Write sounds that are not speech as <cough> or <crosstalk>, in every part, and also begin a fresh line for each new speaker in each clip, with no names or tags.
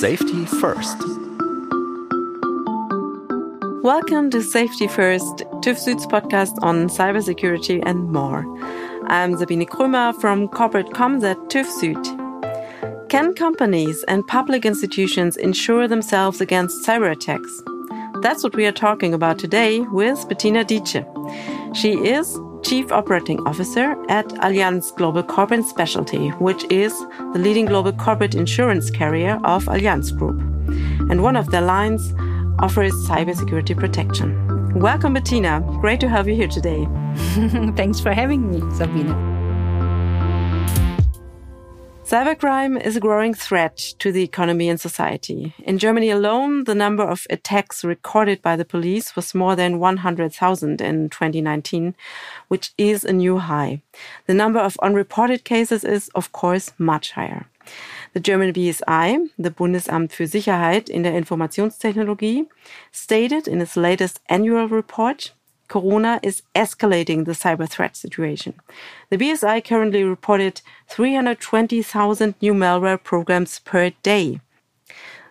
Safety First.
Welcome to Safety First, TÜV podcast on cybersecurity and more. I'm Sabine Krömer from Corporate Comms at TÜV Süd. Can companies and public institutions insure themselves against cyber attacks? That's what we are talking about today with Bettina Dietsche. She is Chief Operating Officer at Allianz Global Corporate Specialty, which is the leading global corporate insurance carrier of Allianz Group. And one of their lines offers cybersecurity protection. Welcome, Bettina. Great to have you here today. <laughs>
Thanks for having me, Sabine.
Cybercrime is a growing threat to the economy and society. In Germany alone, the number of attacks recorded by the police was more than 100,000 in 2019, which is a new high. The number of unreported cases is, of course, much higher. The German BSI, the Bundesamt für Sicherheit in der Informationstechnologie, stated in its latest annual report Corona is escalating the cyber threat situation. The BSI currently reported 320,000 new malware programs per day.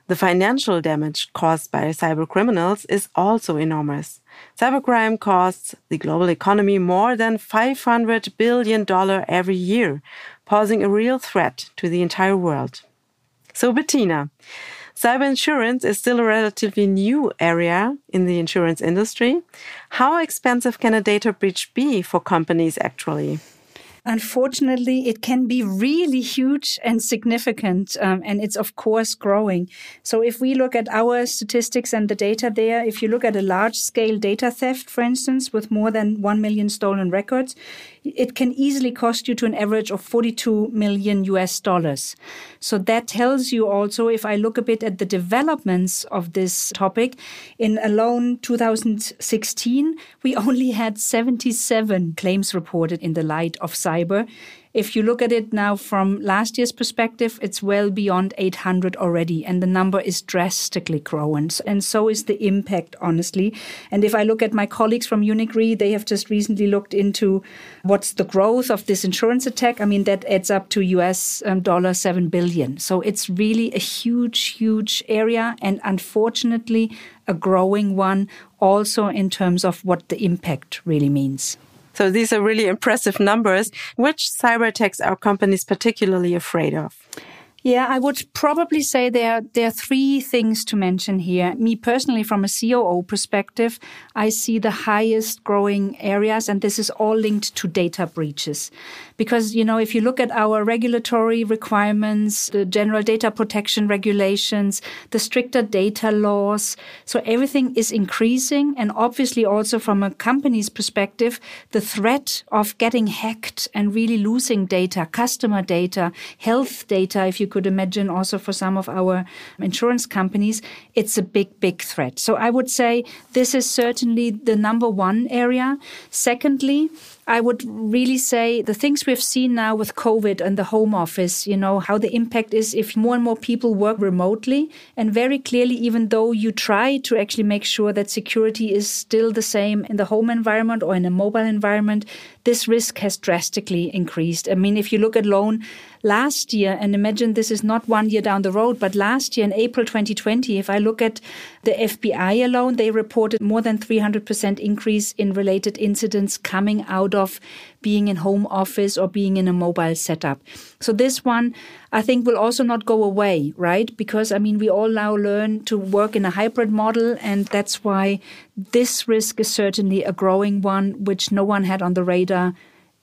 The financial damage caused by cyber criminals is also enormous. Cybercrime costs the global economy more than $500 billion every year, posing a real threat to the entire world. So, Bettina, Cyber insurance is still a relatively new area in the insurance industry. How expensive can a data breach be for companies actually?
Unfortunately, it can be really huge and significant, um, and it's of course growing. So, if we look at our statistics and the data there, if you look at a large scale data theft, for instance, with more than 1 million stolen records, it can easily cost you to an average of 42 million US dollars. So that tells you also, if I look a bit at the developments of this topic, in alone 2016, we <laughs> only had 77 claims reported in the light of cyber. If you look at it now from last year's perspective, it's well beyond 800 already, and the number is drastically growing. And so is the impact, honestly. And if I look at my colleagues from Munich Re, they have just recently looked into what's the growth of this insurance attack. I mean, that adds up to US um, dollar 7 billion. So it's really a huge, huge area, and unfortunately, a growing one, also in terms of what the impact really means.
So these are really impressive numbers. Which cyber attacks are companies particularly afraid of?
Yeah, I would probably say there, there are three things to mention here. Me personally, from a COO perspective, I see the highest growing areas, and this is all linked to data breaches. Because, you know, if you look at our regulatory requirements, the general data protection regulations, the stricter data laws, so everything is increasing. And obviously, also from a company's perspective, the threat of getting hacked and really losing data, customer data, health data, if you could imagine also for some of our insurance companies, it's a big, big threat. So I would say this is certainly the number one area. Secondly, I would really say the things we've seen now with COVID and the home office, you know, how the impact is if more and more people work remotely. And very clearly, even though you try to actually make sure that security is still the same in the home environment or in a mobile environment, this risk has drastically increased. I mean, if you look at loan last year, and imagine this is not one year down the road, but last year in April 2020, if I look at the FBI alone, they reported more than 300% increase in related incidents coming out of being in home office or being in a mobile setup. So this one, I think will also not go away, right? Because I mean, we all now learn to work in a hybrid model. And that's why this risk is certainly a growing one, which no one had on the radar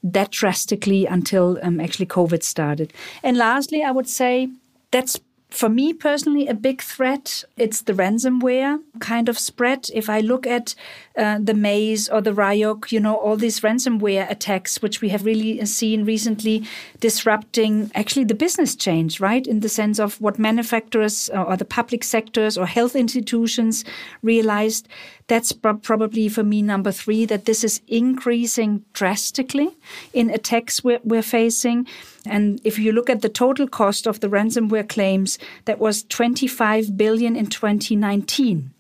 that drastically until um, actually COVID started. And lastly, I would say that's for me personally, a big threat, it's the ransomware kind of spread. If I look at uh, the Maze or the Ryuk, you know, all these ransomware attacks, which we have really seen recently disrupting actually the business change, right? In the sense of what manufacturers uh, or the public sectors or health institutions realized. That's probably for me number three, that this is increasing drastically in attacks we're, we're facing. And if you look at the total cost of the ransomware claims, that was 25 billion in 2019.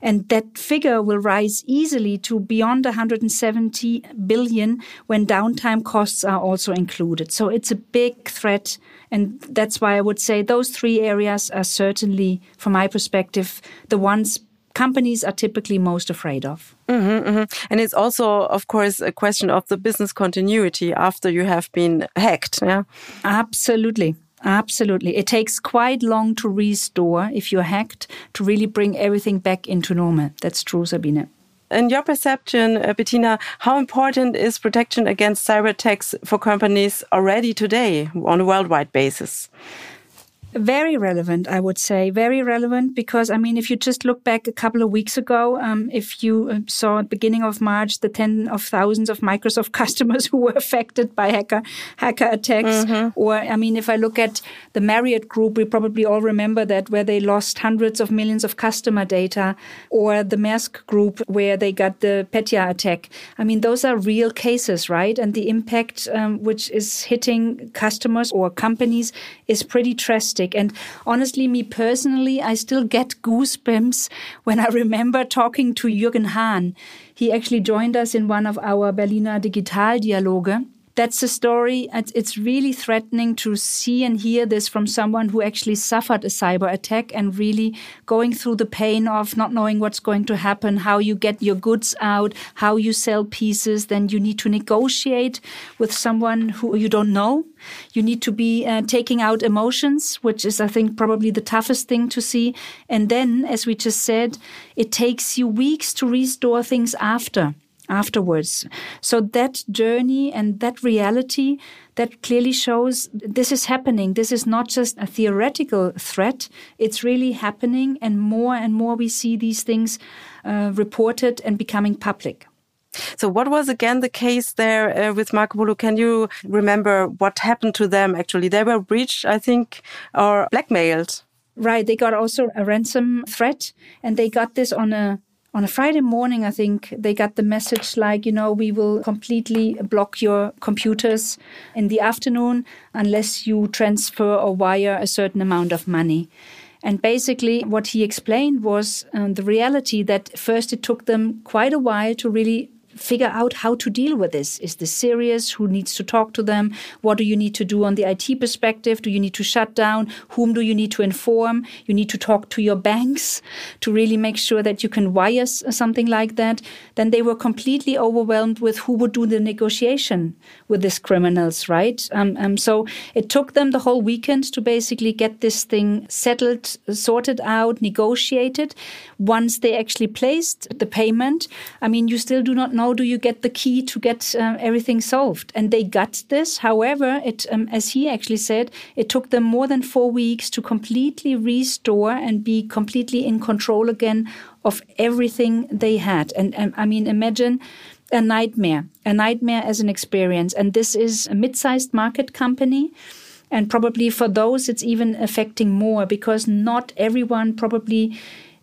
And that figure will rise easily to beyond 170 billion when downtime costs are also included. So it's a big threat And that's why I would say those three areas are certainly, from my perspective, the ones companies are typically most afraid of.
Mm -hmm, mm -hmm. And it's also, of course, a question of the business continuity after you have been hacked. Yeah,
absolutely. Absolutely. It takes quite long to restore if you're hacked to really bring everything back into normal. That's true, Sabine.
In your perception, uh, Bettina, how important is protection against cyber attacks for companies already today on a worldwide basis?
Very relevant, I would say. Very relevant because, I mean, if you just look back a couple of weeks ago, um, if you uh, saw at beginning of March the ten of thousands of Microsoft <laughs> customers who were affected by hacker hacker attacks, mm -hmm. or I mean, if I look at the Marriott Group, we probably all remember that where they lost hundreds of millions of customer data, or the Maersk Group where they got the Petya attack. I mean, those are real cases, right? And the impact um, which is hitting customers or companies is pretty drastic. And honestly, me personally, I still get goosebumps when I remember talking to Jürgen Hahn. He actually joined us in one of our Berliner Digital Dialoge that's a story. It's really threatening to see and hear this from someone who actually suffered a cyber attack and really going through the pain of not knowing what's going to happen, how you get your goods out, how you sell pieces. Then you need to negotiate with someone who you don't know. You need to be uh, taking out emotions, which is, I think, probably the toughest thing to see. And then, as we just said, it takes you weeks to restore things after afterwards. So that journey and that reality that clearly shows this is happening. This is not just a theoretical threat. It's really happening. And more and more we see these things uh, reported and becoming public.
So, what was again the case there uh, with Marco Polo? Can you remember what happened to them actually? They were breached, I think, or blackmailed.
Right. They got also a ransom threat, and they got this on a on a Friday morning, I think they got the message like, you know, we will completely block your computers in the afternoon unless you transfer or wire a certain amount of money. And basically, what he explained was um, the reality that first it took them quite a while to really figure out how to deal with this. Is this serious? Who needs to talk to them? What do you need to do on the IT perspective? Do you need to shut down? Whom do you need to inform? You need to talk to your banks to really make sure that you can wire something like that. Then they were completely overwhelmed with who would do the negotiation with these criminals, right? Um, um, so it took them the whole weekend to basically get this thing settled, sorted out, negotiated. Once they actually placed the payment, I mean, you still do not know how do you get the key to get uh, everything solved? And they got this. However, it, um, as he actually said, it took them more than four weeks to completely restore and be completely in control again of everything they had. And um, I mean, imagine a nightmare, a nightmare as an experience. And this is a mid-sized market company. And probably for those, it's even affecting more because not everyone probably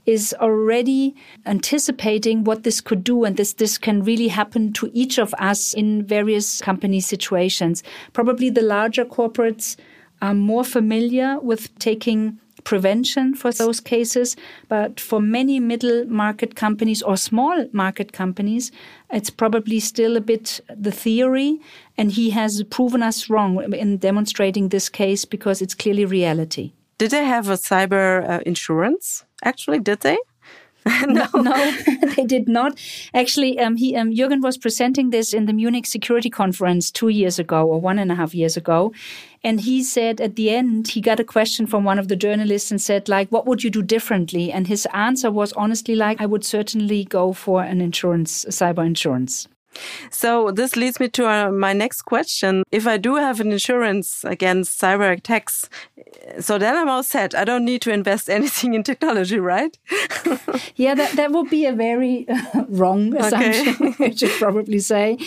is already anticipating what this could do and this this can really happen to each of us in various company situations probably the larger corporates are more familiar with taking prevention for those cases but for many middle market companies or small market companies it's probably still a bit the theory and he has proven us wrong in demonstrating this case because it's clearly reality
did they have a cyber uh, insurance? Actually, did they? <laughs>
no, no, <laughs> they did not. Actually, um, he um, Jürgen was presenting this in the Munich Security Conference two years ago or one and a half years ago, and he said at the end he got a question from one of the journalists and said like, "What would you do differently?" And his answer was honestly like, "I would certainly go for an insurance, cyber insurance."
So this leads me to uh, my next question. If I do have an insurance against cyber attacks, so then I'm all set. I don't need to invest <laughs> anything in technology, right? <laughs>
yeah, that, that would be a very uh, wrong assumption, okay. <laughs> I should probably say.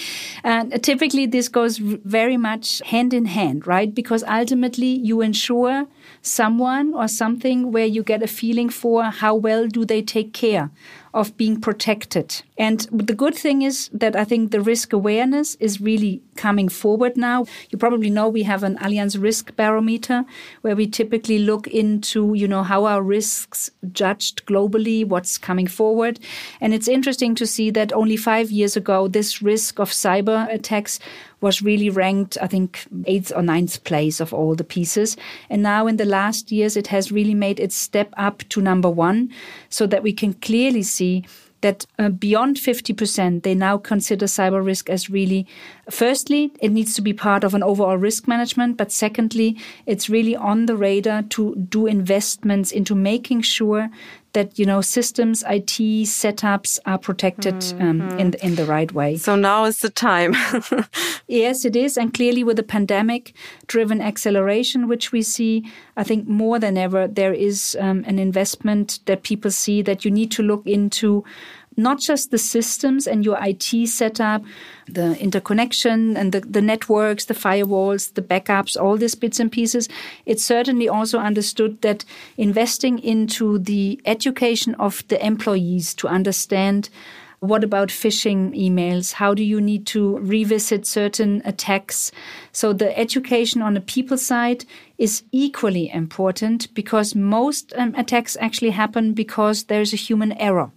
And uh, typically this goes very much hand in hand, right? Because ultimately you insure someone or something where you get a feeling for how well do they take care of being protected. And the good thing is that I think the risk awareness is really coming forward now. You probably know we have an Allianz risk barometer where we typically look into, you know, how are risks judged globally, what's coming forward. And it's interesting to see that only five years ago, this risk of cyber attacks was really ranked, I think, eighth or ninth place of all the pieces. And now in the last years, it has really made its step up to number one so that we can clearly see that uh, beyond 50%, they now consider cyber risk as really, firstly, it needs to be part of an overall risk management. But secondly, it's really on the radar to do investments into making sure that you know systems, IT setups are protected mm -hmm. um, in the, in the right way.
So now is the time. <laughs>
yes, it is, and clearly with the pandemic-driven acceleration, which we see, I think more than ever there is um, an investment that people see that you need to look into not just the systems and your IT setup, the interconnection and the, the networks, the firewalls, the backups, all these bits and pieces. It's certainly also understood that investing into the education of the employees to understand what about phishing emails? How do you need to revisit certain attacks? So the education on the people side is equally important because most um, attacks actually happen because there's a human error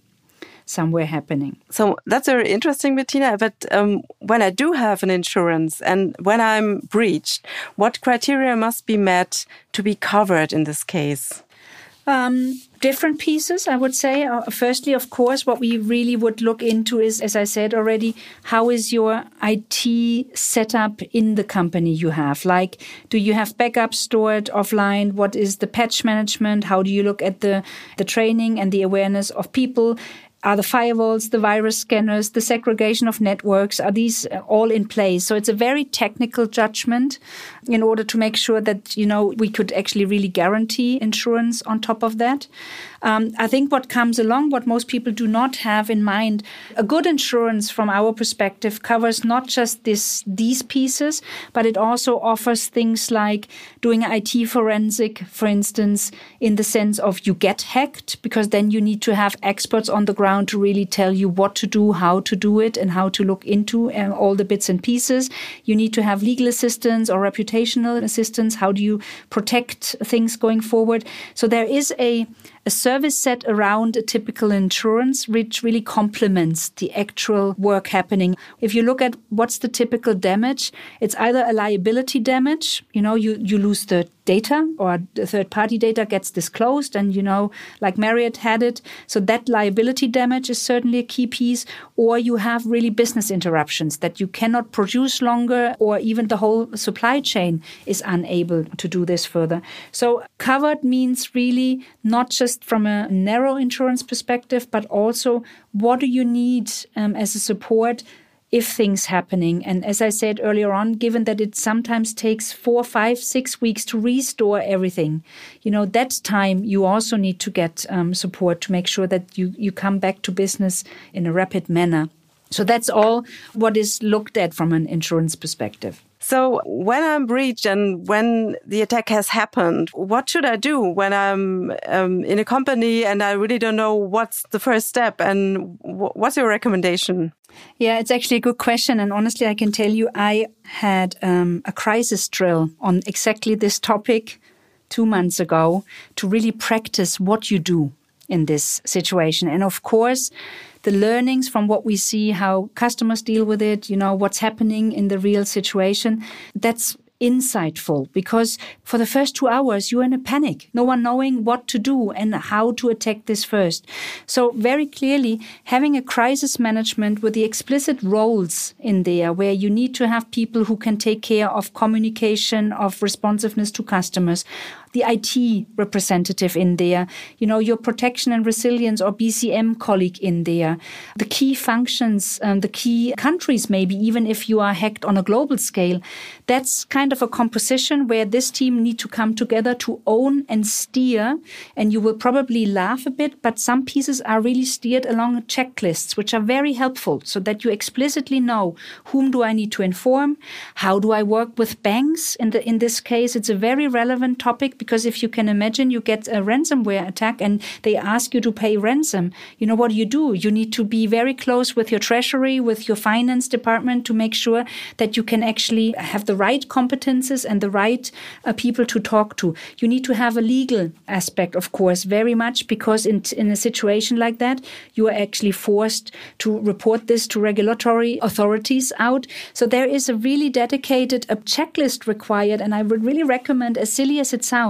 somewhere happening.
So that's very interesting, Bettina. But um, when I do have an insurance and when I'm breached, what criteria must be met to be covered in this case?
Um, different pieces, I would say. Uh, firstly, of course, what we really would look into is, as I said already, how is your IT setup in the company you have? Like, do you have backup stored offline? What is the patch management? How do you look at the, the training and the awareness of people? Are the firewalls, the virus scanners, the segregation of networks, are these all in place? So it's a very technical judgment in order to make sure that, you know, we could actually really guarantee insurance on top of that. Um, I think what comes along, what most people do not have in mind, a good insurance from our perspective covers not just this these pieces, but it also offers things like doing IT forensic, for instance, in the sense of you get hacked, because then you need to have experts on the ground to really tell you what to do, how to do it, and how to look into um, all the bits and pieces. You need to have legal assistance or reputational assistance. How do you protect things going forward? So there is a a service set around a typical insurance, which really complements the actual work happening. If you look at what's the typical damage, it's either a liability damage, you know, you, you lose the data or the third party data gets disclosed and you know like marriott had it so that liability damage is certainly a key piece or you have really business interruptions that you cannot produce longer or even the whole supply chain is unable to do this further. So covered means really not just from a narrow insurance perspective but also what do you need um, as a support if things happening. And as I said earlier on, given that it sometimes takes four, five, six weeks to restore everything, you know, that time you also need to get um, support to make sure that you, you come back to business in a rapid manner. So that's all what is looked at from an insurance perspective.
So when I'm breached and when the attack has happened, what should I do when I'm um, in a company and I really don't know what's the first step and what's your recommendation?
Yeah, it's actually a good question. And honestly, I can tell you, I had um, a crisis drill on exactly this topic two months ago to really practice what you do in this situation. And of course, the learnings from what we see, how customers deal with it, you know, what's happening in the real situation. That's insightful because for the first two hours you're in a panic no one knowing what to do and how to attack this first. So very clearly having a crisis management with the explicit roles in there where you need to have people who can take care of communication of responsiveness to customers the IT representative in there, you know, your protection and resilience or BCM colleague in there, the key functions, um, the key countries, maybe even if you are hacked on a global scale. That's kind of a composition where this team need to come together to own and steer. And you will probably laugh a bit, but some pieces are really steered along checklists, which are very helpful so that you explicitly know whom do I need to inform? How do I work with banks? In the, in this case, it's a very relevant topic Because if you can imagine you get a ransomware attack and they ask you to pay ransom, you know what you do? You need to be very close with your treasury, with your finance department to make sure that you can actually have the right competences and the right uh, people to talk to. You need to have a legal aspect, of course, very much because in, in a situation like that, you are actually forced to report this to regulatory authorities out. So there is a really dedicated a checklist required. And I would really recommend, as silly as it sounds,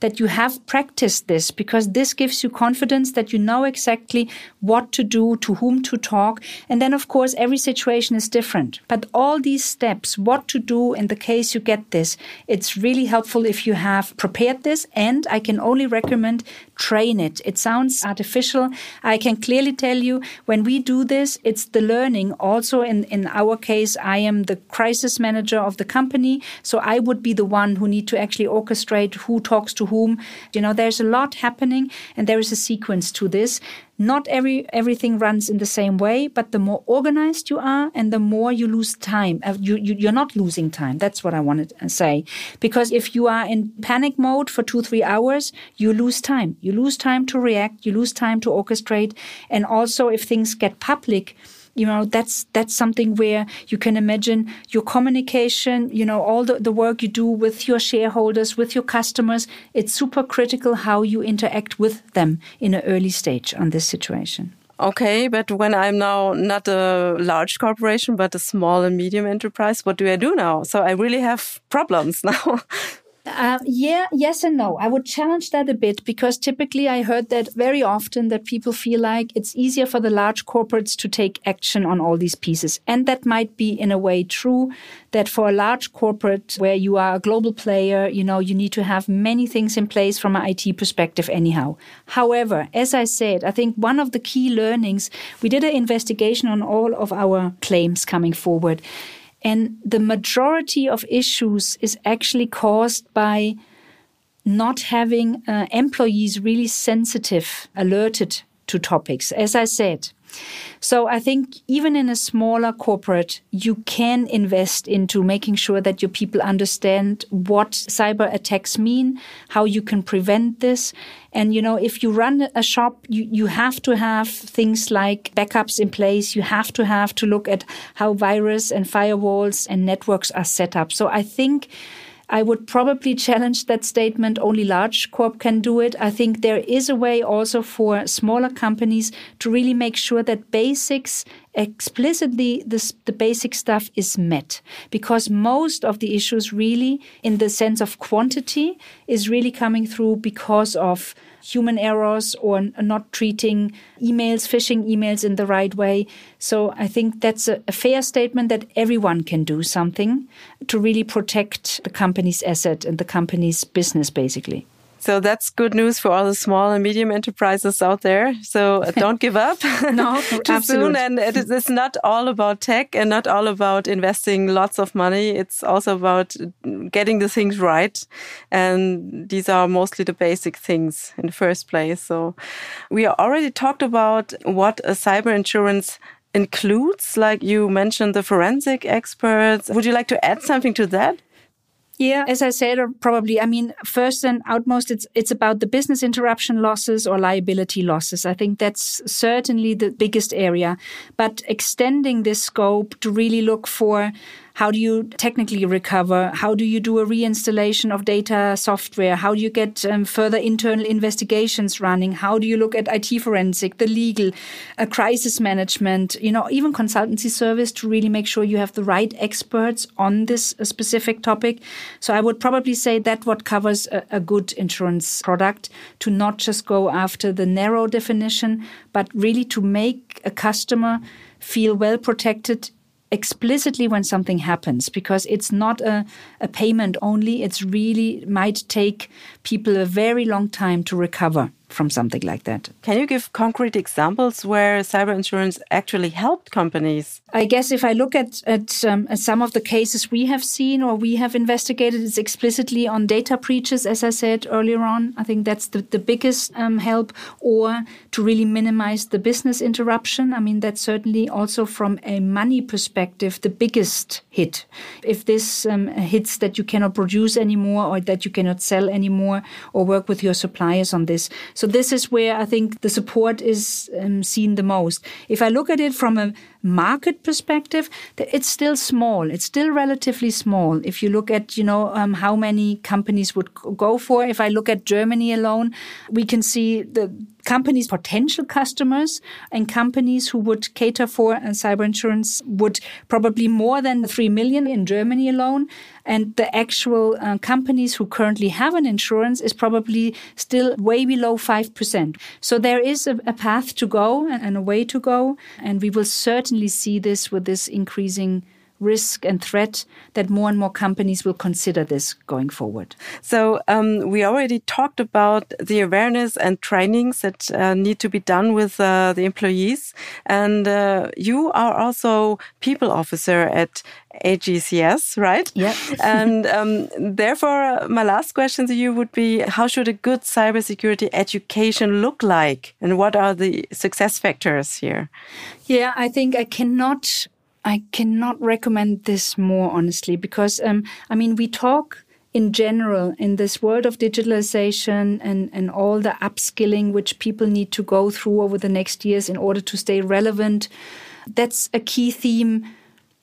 that you have practiced this because this gives you confidence that you know exactly what to do, to whom to talk. And then, of course, every situation is different. But all these steps, what to do in the case you get this, it's really helpful if you have prepared this. And I can only recommend train it. It sounds artificial. I can clearly tell you when we do this, it's the learning. Also, in, in our case, I am the crisis manager of the company. So I would be the one who need to actually orchestrate who talks to whom. You know, there's a lot happening and there is a sequence to this. Not every everything runs in the same way, but the more organized you are, and the more you lose time. Uh, you, you you're not losing time. That's what I wanted to say. Because if you are in panic mode for two three hours, you lose time. You lose time to react. You lose time to orchestrate. And also, if things get public you know that's that's something where you can imagine your communication you know all the, the work you do with your shareholders with your customers it's super critical how you interact with them in an early stage on this situation
Okay, but when I'm now not a large corporation, but a small and medium enterprise, what do I do now? So I really have problems <laughs> now.
Uh, yeah, yes and no. I would challenge that a bit because typically I heard that very often that people feel like it's easier for the large corporates to take action on all these pieces. And that might be in a way true that for a large corporate where you are a global player, you know, you need to have many things in place from an IT perspective anyhow. However, as I said, I think one of the key learnings, we did an investigation on all of our claims coming forward. And the majority of issues is actually caused by not having uh, employees really sensitive, alerted to topics. As I said, so I think even in a smaller corporate, you can invest into making sure that your people understand what cyber attacks mean, how you can prevent this. And, you know, if you run a shop, you, you have to have things like backups in place. You have to have to look at how virus and firewalls and networks are set up. So I think I would probably challenge that statement. Only large corp can do it. I think there is a way also for smaller companies to really make sure that basics explicitly this, the basic stuff is met because most of the issues really in the sense of quantity is really coming through because of human errors or not treating emails, phishing emails in the right way. So I think that's a, a, fair statement that everyone can do something to really protect the company's asset and the company's business, basically.
So that's good news for all the small and medium enterprises out there. So uh, <laughs> don't give up
no, <laughs>
too soon. And it is, it's not all about tech and not all about investing lots of money. It's also about getting the things right. And these are mostly the basic things in the first place. So we already talked about what a cyber insurance includes, like you mentioned the forensic experts. Would you like to add something to that?
Yeah, as I said, probably. I mean, first and outmost, it's it's about the business interruption losses or liability losses. I think that's certainly the biggest area. But extending this scope to really look for how do you technically recover? How do you do a reinstallation of data software? How do you get um, further internal investigations running? How do you look at IT forensic, the legal, uh, crisis management, you know, even consultancy service to really make sure you have the right experts on this uh, specific topic? So I would probably say that what covers a, a good insurance product to not just go after the narrow definition, but really to make a customer feel well protected explicitly when something happens because it's not a, a payment only. It's really might take people a very long time to recover from something like that.
Can you give concrete examples where cyber insurance actually helped companies?
I guess if I look at at, um, at some of the cases we have seen or we have investigated, it's explicitly on data breaches, as I said earlier on. I think that's the, the biggest um, help, or to really minimize the business interruption. I mean, that's certainly also from a money perspective the biggest hit. If this um, hits that you cannot produce anymore or that you cannot sell anymore or work with your suppliers on this. So this is where I think the support is um, seen the most. If I look at it from a market perspective, it's still small. It's still relatively small. If you look at, you know, um, how many companies would go for, if I look at Germany alone, we can see the companies, potential customers, and companies who would cater for cyber insurance would probably more than 3 million in Germany alone. And the actual uh, companies who currently have an insurance is probably still way below 5%. So there is a, a path to go and a way to go. And we will certainly see this with this increasing risk and threat that more and more companies will consider this going forward.
So um, we already talked about the awareness and trainings that uh, need to be done with uh, the employees, and uh, you are also people officer at AGCS, right?
Yeah. <laughs>
and um, therefore, my last question to you would be: How should a good cybersecurity education look like, and what are the success factors here?
Yeah, I think I cannot I cannot recommend this more honestly because um, I mean we talk in general in this world of digitalization and, and all the upskilling which people need to go through over the next years in order to stay relevant. That's a key theme,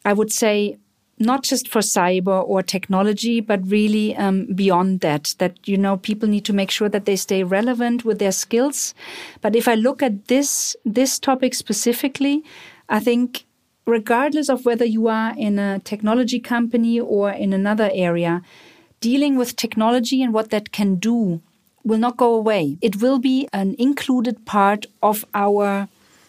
I would say, not just for cyber or technology, but really um, beyond that. That you know, people need to make sure that they stay relevant with their skills. But if I look at this this topic specifically, I think regardless of whether you are in a technology company or in another area, dealing with technology and what that can do will not go away. It will be an included part of our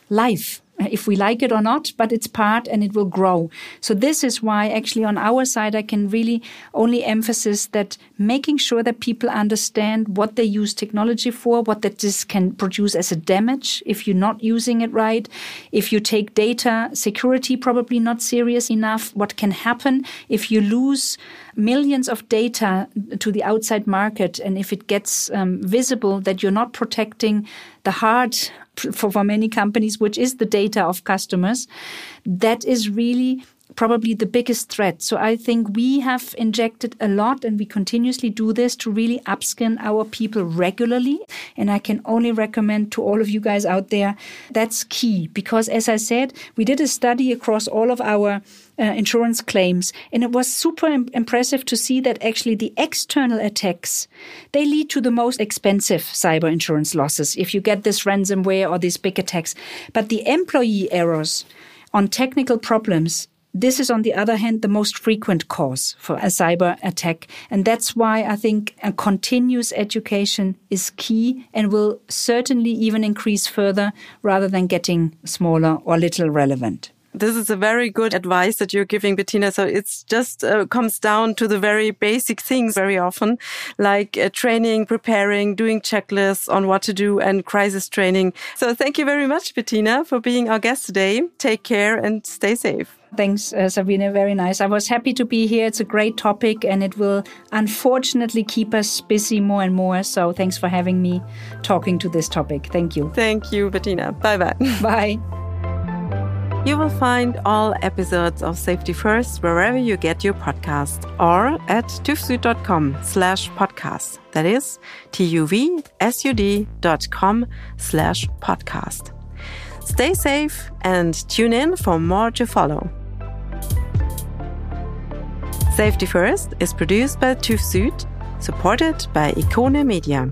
life if we like it or not, but it's part and it will grow. So this is why actually on our side, I can really only emphasize that making sure that people understand what they use technology for, what that this can produce as a damage if you're not using it right. If you take data security probably not serious enough, what can happen if you lose millions of data to the outside market and if it gets um, visible that you're not protecting the heart for, for many companies, which is the data of customers, that is really probably the biggest threat. So I think we have injected a lot and we continuously do this to really upskill our people regularly. And I can only recommend to all of you guys out there that's key because as I said, we did a study across all of our uh, insurance claims and it was super Im impressive to see that actually the external attacks they lead to the most expensive cyber insurance losses if you get this ransomware or these big attacks but the employee errors on technical problems this is, on the other hand, the most frequent cause for a cyber attack. And that's why I think a continuous education is key and will certainly even increase further rather than getting smaller or little relevant.
This is a very good advice that you're giving, Bettina. So it's just uh, comes down to the very basic things very often, like uh, training, preparing, doing checklists on what to do and crisis training. So thank you very much, Bettina, for being our guest today. Take care and stay safe.
Thanks, uh, Sabine. Very nice. I was happy to be here. It's a great topic and it will unfortunately keep us busy more and more. So thanks for having me talking to this topic. Thank you.
Thank you, Bettina. Bye bye. <laughs> <laughs>
Bye.
You will find all episodes of Safety First wherever you get your podcast or at tuvsud.com slash podcast. That is T-U-V-S-U-D dot com slash podcast. Stay safe and tune in for more to follow. Safety First is produced by TÜV Süd, supported by Icona Media.